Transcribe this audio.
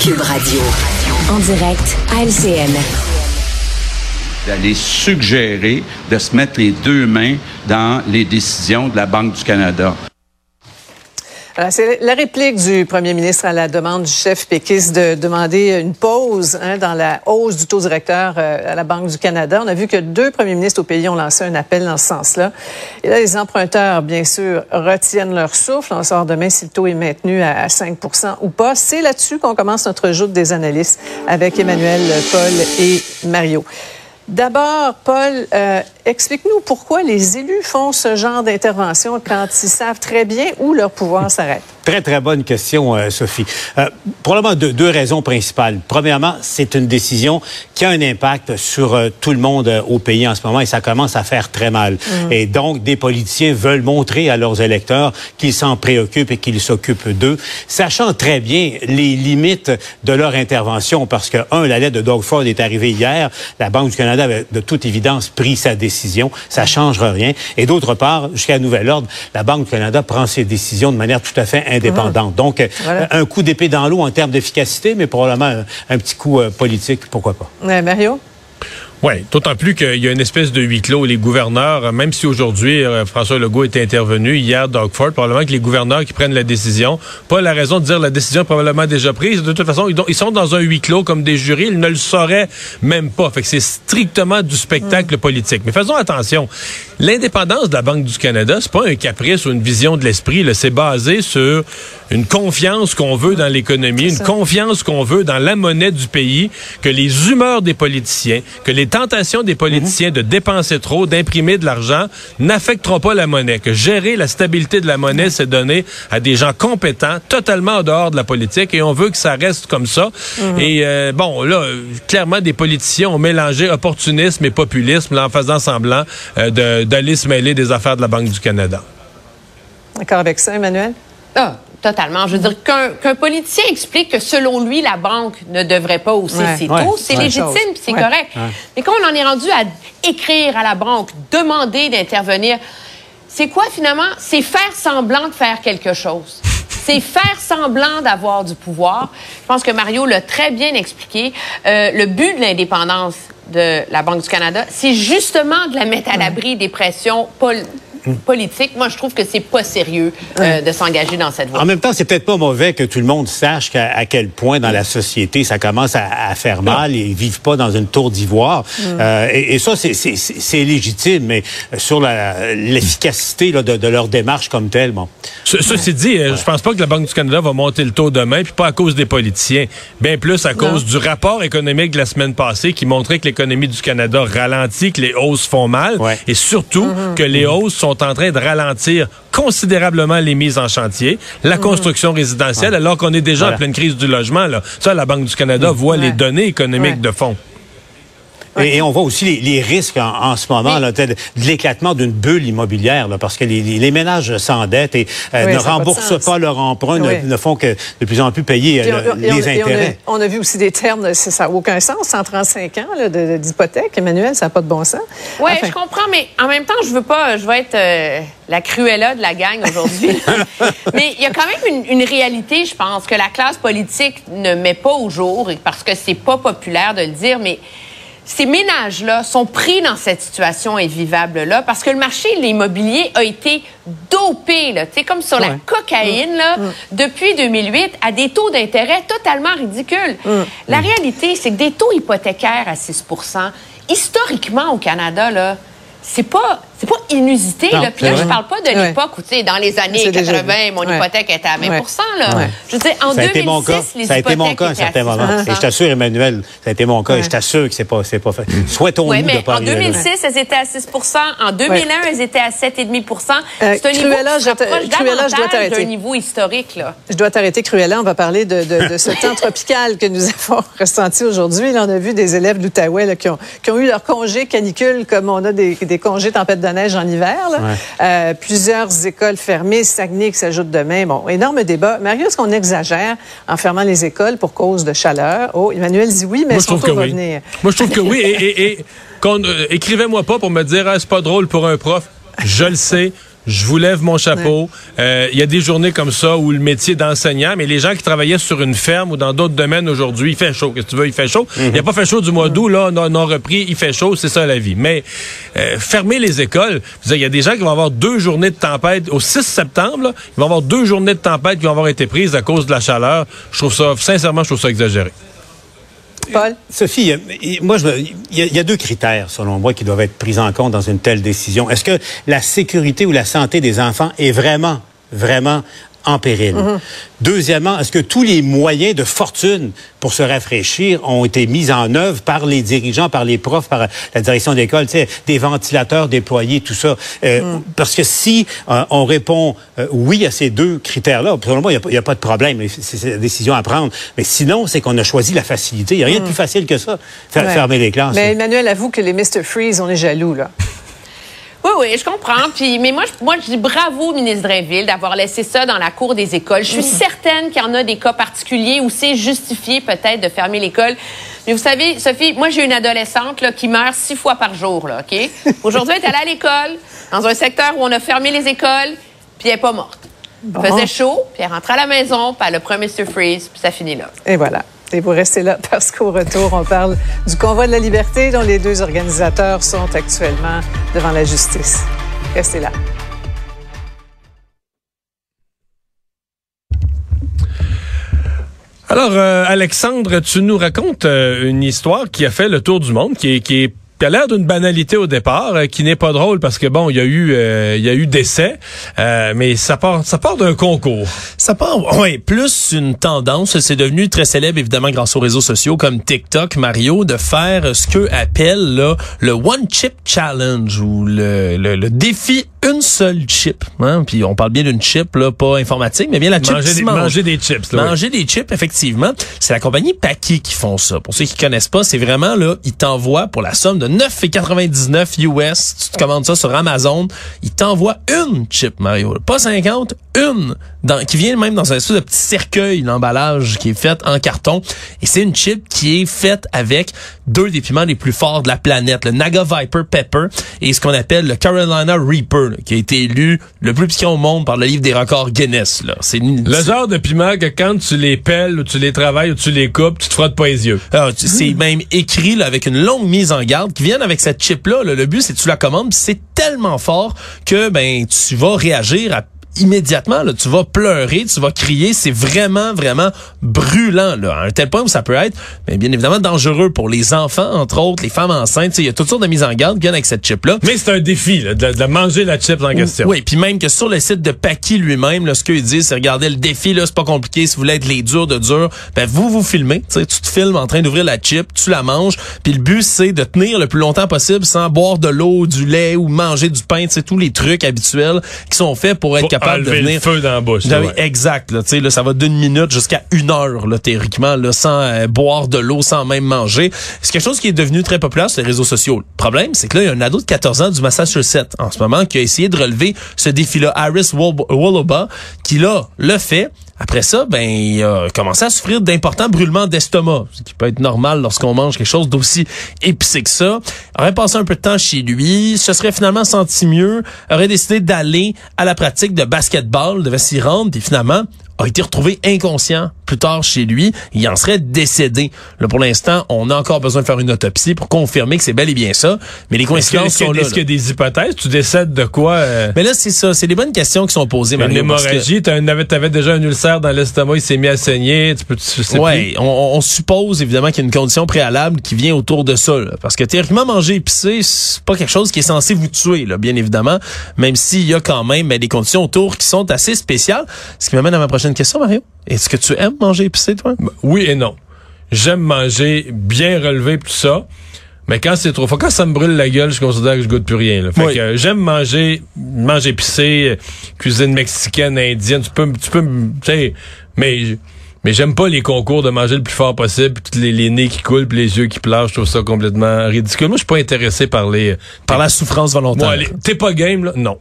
Cube Radio. En direct à LCN. D'aller suggérer de se mettre les deux mains dans les décisions de la Banque du Canada. C'est la réplique du premier ministre à la demande du chef péquiste de demander une pause hein, dans la hausse du taux directeur euh, à la Banque du Canada. On a vu que deux premiers ministres au pays ont lancé un appel dans ce sens-là. Et là, les emprunteurs, bien sûr, retiennent leur souffle. On savoir demain si le taux est maintenu à 5% ou pas. C'est là-dessus qu'on commence notre joute des analystes avec Emmanuel, Paul et Mario. D'abord, Paul, euh, explique-nous pourquoi les élus font ce genre d'intervention quand ils savent très bien où leur pouvoir s'arrête. Très, très bonne question, euh, Sophie. Euh, probablement deux, deux, raisons principales. Premièrement, c'est une décision qui a un impact sur euh, tout le monde euh, au pays en ce moment et ça commence à faire très mal. Mmh. Et donc, des politiciens veulent montrer à leurs électeurs qu'ils s'en préoccupent et qu'ils s'occupent d'eux, sachant très bien les limites de leur intervention parce que, un, la lettre de Doug Ford est arrivée hier. La Banque du Canada avait de toute évidence pris sa décision. Ça changera rien. Et d'autre part, jusqu'à nouvel ordre, la Banque du Canada prend ses décisions de manière tout à fait indépendante. Donc, voilà. un coup d'épée dans l'eau en termes d'efficacité, mais probablement un, un petit coup euh, politique, pourquoi pas. Ouais, Mario? Oui, d'autant plus qu'il y a une espèce de huis clos. Les gouverneurs, même si aujourd'hui euh, François Legault est intervenu, hier Doug Ford, probablement que les gouverneurs qui prennent la décision, pas la raison de dire la décision est probablement déjà prise. De toute façon, ils sont dans un huis clos comme des jurys, ils ne le sauraient même pas. Fait que c'est strictement du spectacle mm. politique. Mais faisons attention. L'indépendance de la Banque du Canada, c'est pas un caprice ou une vision de l'esprit. C'est basé sur une confiance qu'on veut dans l'économie, une confiance qu'on veut dans la monnaie du pays, que les humeurs des politiciens, que les tentations des politiciens de dépenser trop, d'imprimer de l'argent, n'affecteront pas la monnaie. Que gérer la stabilité de la monnaie, c'est donné à des gens compétents, totalement en dehors de la politique, et on veut que ça reste comme ça. Mm-hmm. Et euh, bon, là, clairement, des politiciens ont mélangé opportunisme et populisme là, en faisant semblant euh, d'aller se mêler des affaires de la Banque du Canada. D'accord avec ça, Emmanuel? Ah, Totalement. Je veux dire qu'un qu politicien explique que selon lui, la banque ne devrait pas hausser ouais, ses taux, ouais, c'est ouais, légitime, c'est correct. Mais quand on en est rendu à écrire à la banque, demander d'intervenir, c'est quoi finalement? C'est faire semblant de faire quelque chose. C'est faire semblant d'avoir du pouvoir. Je pense que Mario l'a très bien expliqué. Euh, le but de l'indépendance de la Banque du Canada, c'est justement de la mettre à l'abri des pressions pol politique, moi, je trouve que c'est pas sérieux euh, de s'engager dans cette voie. En même temps, c'est peut-être pas mauvais que tout le monde sache à, à quel point dans la société ça commence à, à faire mal et ils vivent pas dans une tour d'ivoire. Mm. Euh, et, et, ça, c'est légitime, mais sur l'efficacité de, de, leur démarche comme telle, bon. Ce, ceci dit, ouais. je pense pas que la Banque du Canada va monter le taux demain, puis pas à cause des politiciens, bien plus à cause non. du rapport économique de la semaine passée qui montrait que l'économie du Canada ralentit, que les hausses font mal, ouais. et surtout mm -hmm. que les hausses sont en train de ralentir considérablement les mises en chantier, la mmh. construction résidentielle, ouais. alors qu'on est déjà voilà. en pleine crise du logement. Là. Ça, la Banque du Canada mmh. voit ouais. les données économiques ouais. de fond. Et, et, on voit aussi les, les risques en, en, ce moment là, de, de l'éclatement d'une bulle immobilière, là, parce que les, les ménages s'endettent et euh, oui, ne remboursent pas, pas leur emprunt, oui. ne, ne, font que de plus en plus payer euh, les on, intérêts. On a, on a, vu aussi des termes, ça n'a aucun sens, 135 ans d'hypothèque. Emmanuel, ça n'a pas de bon sens. Oui, enfin. je comprends, mais en même temps, je veux pas, je veux être euh, la cruella de la gang aujourd'hui. mais il y a quand même une, une, réalité, je pense, que la classe politique ne met pas au jour, parce que c'est pas populaire de le dire, mais ces ménages-là sont pris dans cette situation invivable-là parce que le marché de l'immobilier a été dopé, là, comme sur ouais. la cocaïne, là, mmh. depuis 2008, à des taux d'intérêt totalement ridicules. Mmh. La réalité, c'est que des taux hypothécaires à 6% historiquement au Canada, là, c'est pas c'est pas inusité. Non, là. Puis là, je parle pas de l'époque où, tu sais, dans les années 80, mon ouais. hypothèque était à 20 là. Ouais. Je veux dire, en ça 2006, les Ça a été mon cas à un certain moment. Et je t'assure, Emmanuel, ça a été mon cas. Et je t'assure que c'est pas, c'est pas fait. Souhaitons-nous oui, mais de pas en 2006, elles étaient à 6% En 2001, elles étaient à 7,5% euh, C'est un niveau Cruella, qui se Cruella, je dois t'arrêter. d'un niveau historique, là. Je dois t'arrêter, Cruella. On va parler de, de, de ce temps tropical que nous avons ressenti aujourd'hui. Là, on a vu des élèves d'Outaouais qui ont, qui ont eu leur congé canicule comme on a des, des congés tempête de neige en hiver. Ouais. Euh, plusieurs écoles fermées, Saguenay qui s'ajoute demain. Bon, énorme débat. Mario, est-ce qu'on exagère en fermant les écoles pour cause de chaleur? Oh, Emmanuel dit oui, mais Moi, je trouve que oui. Venir. Moi, je trouve que oui. Et, et, et euh, écrivez-moi pas pour me dire, ah, c'est pas drôle pour un prof. Je le sais. Je vous lève mon chapeau. Euh, Il y a des journées comme ça où le métier d'enseignant, mais les gens qui travaillaient sur une ferme ou dans d'autres domaines aujourd'hui, il fait chaud. Qu'est-ce que tu veux, il fait chaud? Il a pas fait chaud du mois d'août, là, non, non repris, il fait chaud, c'est ça la vie. Mais euh, fermer les écoles, il y a des gens qui vont avoir deux journées de tempête au 6 septembre, là, ils vont avoir deux journées de tempête qui vont avoir été prises à cause de la chaleur. Je trouve ça, sincèrement, je trouve ça exagéré. Paul? Sophie, euh, moi, il y a deux critères, selon moi, qui doivent être pris en compte dans une telle décision. Est-ce que la sécurité ou la santé des enfants est vraiment, vraiment en péril. Deuxièmement, est-ce que tous les moyens de fortune pour se rafraîchir ont été mis en œuvre par les dirigeants, par les profs, par la direction d'école, tu sais, des ventilateurs déployés, tout ça? Euh, Parce que si euh, on répond euh, oui à ces deux critères-là, pour moi, il n'y a, pas de problème. C'est la décision à prendre. Mais sinon, c'est qu'on a choisi la facilité. Il n'y a rien de plus facile que ça, faire, Ouais. fermer les classes. Mais là. Emmanuel avoue que les Mr. Freeze, on est jaloux, là. Oui, oui, je comprends. Puis, mais moi, je, moi, je dis bravo au ministre Drainville d'avoir laissé ça dans la cour des écoles. Je suis certaine qu'il y en a des cas particuliers où c'est justifié peut-être de fermer l'école. Mais vous savez, Sophie, moi, j'ai une adolescente là, qui meurt six fois par jour. Là, OK? Aujourd'hui, elle est allée à l'école, dans un secteur où on a fermé les écoles, puis elle n'est pas morte. Bon. Il faisait chaud, puis elle rentre à la maison, puis elle a pris un Mr. Freeze, puis ça finit là. Et voilà. Et vous restez là parce qu'au retour, on parle du convoi de la liberté dont les deux organisateurs sont actuellement devant la justice. Restez là. Alors, euh, Alexandre, tu nous racontes euh, une histoire qui a fait le tour du monde, qui est, qui est qui a l'air d'une banalité au départ, euh, qui n'est pas drôle parce que bon, il y a eu, euh, il y a eu décès, euh, mais ça part, ça part d'un concours. Ça part, ouais, plus une tendance. C'est devenu très célèbre, évidemment, grâce aux réseaux sociaux comme TikTok, Mario, de faire ce qu'eux appellent là, le One Chip Challenge ou le, le, le défi une seule chip. Hein? Puis on parle bien d'une chip, là, pas informatique, mais bien la chip Manger des, mange. manger des chips. Là, oui. Manger des chips, effectivement. C'est la compagnie Paki qui font ça. Pour ceux qui connaissent pas, c'est vraiment là, ils t'envoient pour la somme de 9,99 US. Tu te commandes ça sur Amazon. Ils t'envoient une chip, Mario. Pas 50, une. Dans, qui vient même dans un espèce de petit cercueil d'emballage qui est fait en carton. Et c'est une chip qui est faite avec deux des piments les plus forts de la planète, le Naga Viper Pepper et ce qu'on appelle le Carolina Reaper, là, qui a été élu le plus piquant au monde par le livre des records Guinness. Là. C'est une- Le genre de piment que quand tu les pelles ou tu les travailles ou tu les coupes, tu te frottes pas les yeux. Ah, c'est même écrit là, avec une longue mise en garde viennent avec cette chip là. Le but c'est que tu la commandes, c'est tellement fort que ben tu vas réagir à immédiatement là, tu vas pleurer, tu vas crier, c'est vraiment vraiment brûlant là, à un tel point où ça peut être mais bien évidemment dangereux pour les enfants entre autres, les femmes enceintes, Tu sais, il y a toutes sortes de mises en garde qui viennent avec cette chip là. Mais c'est un défi là, de, de manger la chip en question. Oui, puis même que sur le site de Paki lui-même, là, ce qu'ils disent, c'est regardez le défi, là, c'est pas compliqué. Si vous voulez être les durs de durs, ben vous vous filmez. Tu te filmes en train d'ouvrir la chip, tu la manges. Puis le but, c'est de tenir le plus longtemps possible sans boire de l'eau, du lait ou manger du pain. Tu sais, tous les trucs habituels qui sont faits pour être capable de enlever venir le feu dans la bouche. ouais. Exact. Là, Tu sais, là, ça va d'une minute jusqu'à une heure, là, théoriquement, là, sans euh, boire de l'eau, sans même manger. C'est quelque chose qui est devenu très populaire sur les réseaux sociaux. Le problème, c'est que là, il y a un ado de 14 ans du Massachusetts en ce moment qui a essayé de relever ce défi-là, Harris Wol- Woloba, qui là le fait. Après ça, ben, il a commencé à souffrir d'importants brûlements d'estomac, ce qui peut être normal lorsqu'on mange quelque chose d'aussi épicé que ça. Aurait passé un peu de temps chez lui, se serait finalement senti mieux, aurait décidé d'aller à la pratique de basketball, devait s'y rendre, puis finalement a été retrouvé inconscient plus tard chez lui. Il en serait décédé. Là, pour l'instant, on a encore besoin de faire une autopsie pour confirmer que c'est bel et bien ça. Mais les coïncidences est-ce sont là. est-ce qu'il y a là. des hypothèses? Tu décèdes de quoi? euh, Mais là, c'est ça. C'est des bonnes questions qui sont posées. une Mario, que- hémorragie, un- t'avais déjà un ulcère dans l'estomac, il s'est mis à saigner, tu peux, tu sais Ouais, on, on suppose évidemment qu'il y a une condition préalable qui vient autour de ça. là. parce que théoriquement, manger épicé, c'est pas quelque chose qui est censé vous tuer, là, bien évidemment, même s'il y a quand même ben, des conditions autour qui sont assez spéciales. Ce qui m'amène à ma prochaine question, Mario. Est-ce que tu aimes manger épicé, toi? Oui et non. J'aime manger bien relevé tout ça. Mais quand c'est trop fort, quand ça me brûle la gueule, je considère que je goûte plus rien. Là. Fait Oui. que euh, j'aime manger, manger épicé, euh, cuisine mexicaine, indienne. Tu peux, tu peux, tu sais, mais mais j'aime pas les concours de manger le plus fort possible, puis les, les nez qui coulent, puis les yeux qui pleurent. Je trouve ça complètement ridicule. Moi, je suis pas intéressé par les. Par la souffrance volontaire. Moi, t'es pas game là, non.